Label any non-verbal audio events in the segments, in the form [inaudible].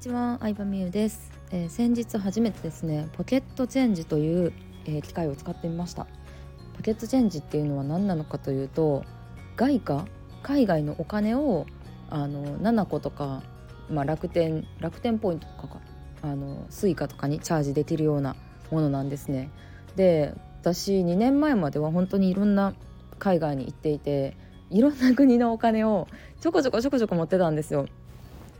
にちは、相葉美優です、えー、先日初めてですねポケットチェンジという、えー、機械を使ってみました。ポケットチェンジっていうのは何なのかというと外貨海外のお金をあの nanacoとか、まあ、楽天楽天ポイントとかかあのスイカとかにチャージできるようなものなんですね。で私2年前までは本当にいろんな海外に行っていていろんな国のお金をちょこちょこちょこちょこ持ってたんですよ。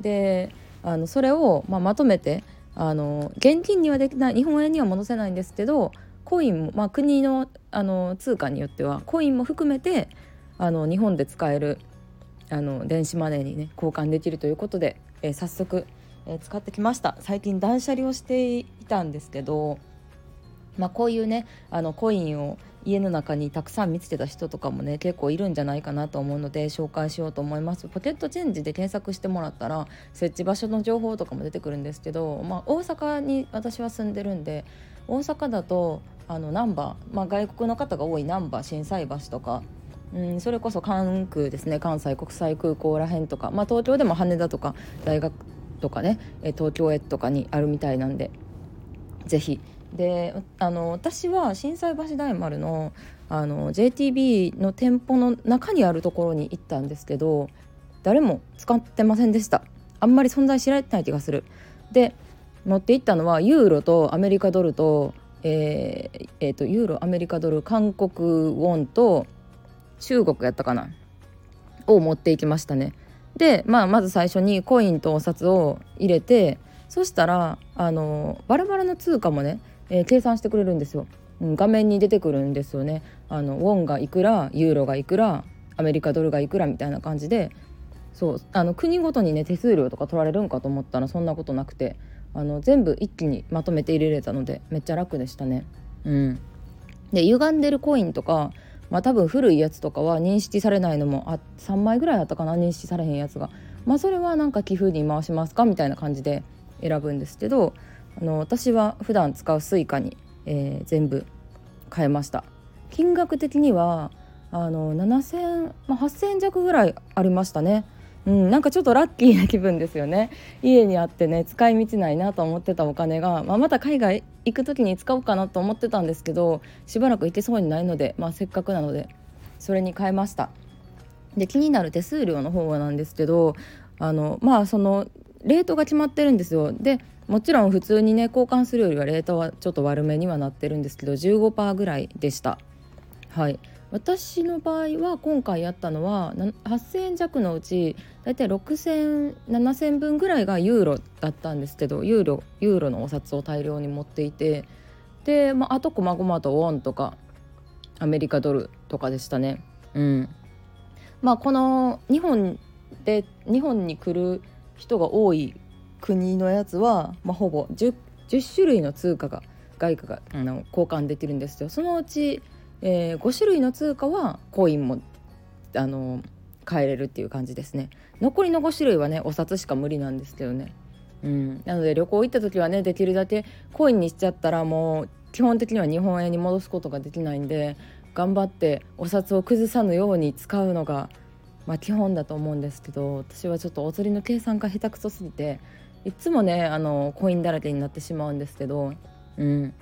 であのそれを、まあ、まとめてあの現金にはできない日本円には戻せないんですけどコインも、まあ、国のあの通貨によってはコインも含めてあの日本で使えるあの電子マネーにね交換できるということで、えー、早速、えー、使ってきました。最近断捨離をしていたんですけど、まあ、こういうねあのコインを家の中にたくさん見つけた人とかもね結構いるんじゃないかなと思うので紹介しようと思います。ポケットチェンジで検索してもらったら設置場所の情報とかも出てくるんですけど、まあ、大阪に私は住んでるんで大阪だとあの難波、まあ、外国の方が多い難波心斎橋とかうん、それこそ関空ですね関西国際空港らへんとか、まあ、東京でも羽田とか大学とかね東京へとかにあるみたいなんでぜひであの私は心斎橋大丸のあの JTB の店舗の中にあるところに行ったんですけど誰も使ってませんでした。あんまり存在知られてない気がする。で持って行ったのはユーロとアメリカドルと,、えーえーと、ユーロアメリカドル韓国ウォンと中国やったかなを持っていきましたね。で、まあ、まず最初にコインとお札を入れてそしたらあのバラバラの通貨もねえー、計算してくれるんですよ、うん、画面に出てくるんですよねあのウォンがいくらユーロがいくらアメリカドルがいくらみたいな感じでそうあの国ごとにね手数料とか取られるんかと思ったらそんなことなくてあの全部一気にまとめて入れれたのでめっちゃ楽でしたね。うん、で歪んでるコインとか、まあ、多分古いやつとかは認識されないのもあ3枚ぐらいあったかな認識されへんやつが。まあそれはなんか寄付に回しますかみたいな感じで選ぶんですけどあの私は普段使う Suica に、えー、全部変えました。金額的にはあの7000、まあ、8000弱ぐらいありましたね。うん、なんかちょっとラッキーな気分ですよね。家にあってね使い道ないなと思ってたお金が、まあ、また海外行く時に使おうかなと思ってたんですけどしばらく行ってそうにないので、まあ、せっかくなのでそれに変えました。で気になる手数料の方はなんですけどあのまあそのレートが決まってるんですよ。でもちろん普通にね交換するよりはレートはちょっと悪めにはなってるんですけど15%ぐらいでした。はい。私の場合は今回やったのは8000円弱のうち大体6000、7000分ぐらいがユーロだったんですけどユーロユーロのお札を大量に持っていてで、まあ、あとこまごまとウォンとかアメリカドルとかでしたね。うん。まあこの日本で日本に来る人が多い国のやつは、まあ、ほぼ 10, 10種類の通貨が外貨があの交換できるんですよ。そのうち、えー、5種類の通貨はコインもあの変えれるっていう感じですね。残りの5種類はねお札しか無理なんですけどね。うん。なので旅行行った時はねできるだけコインにしちゃったらもう基本的には日本円に戻すことができないんで頑張ってお札を崩さぬように使うのがまあ、基本だと思うんですけど私はちょっとお釣りの計算が下手くそすぎていつもねあのコインだらけになってしまうんですけど、うん、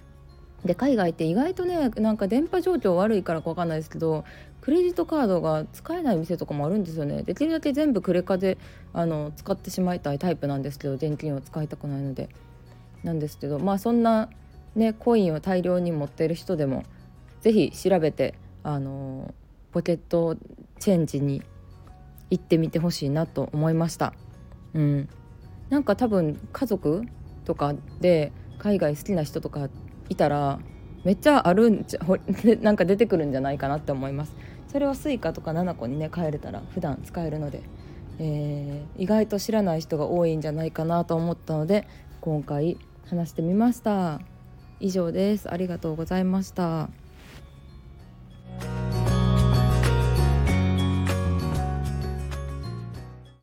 で海外って意外とねなんか電波状況悪いからか分かんないですけどクレジットカードが使えない店とかもあるんですよね。できるだけ全部クレカであの使ってしまいたいタイプなんですけど現金を使いたくないので。なんですけどまあそんなねコインを大量に持ってる人でも是非調べてあのポケットチェンジに行ってみてほしいなと思いました。うん、なんか多分家族とかで海外好きな人とかいたらめっちゃあるんじゃ [laughs] なんか出てくるんじゃないかなって思います。それを Suica とか7個にね変えれたら普段使えるので、えー、意外と知らない人が多いんじゃないかなと思ったので今回話してみました。以上です。ありがとうございました。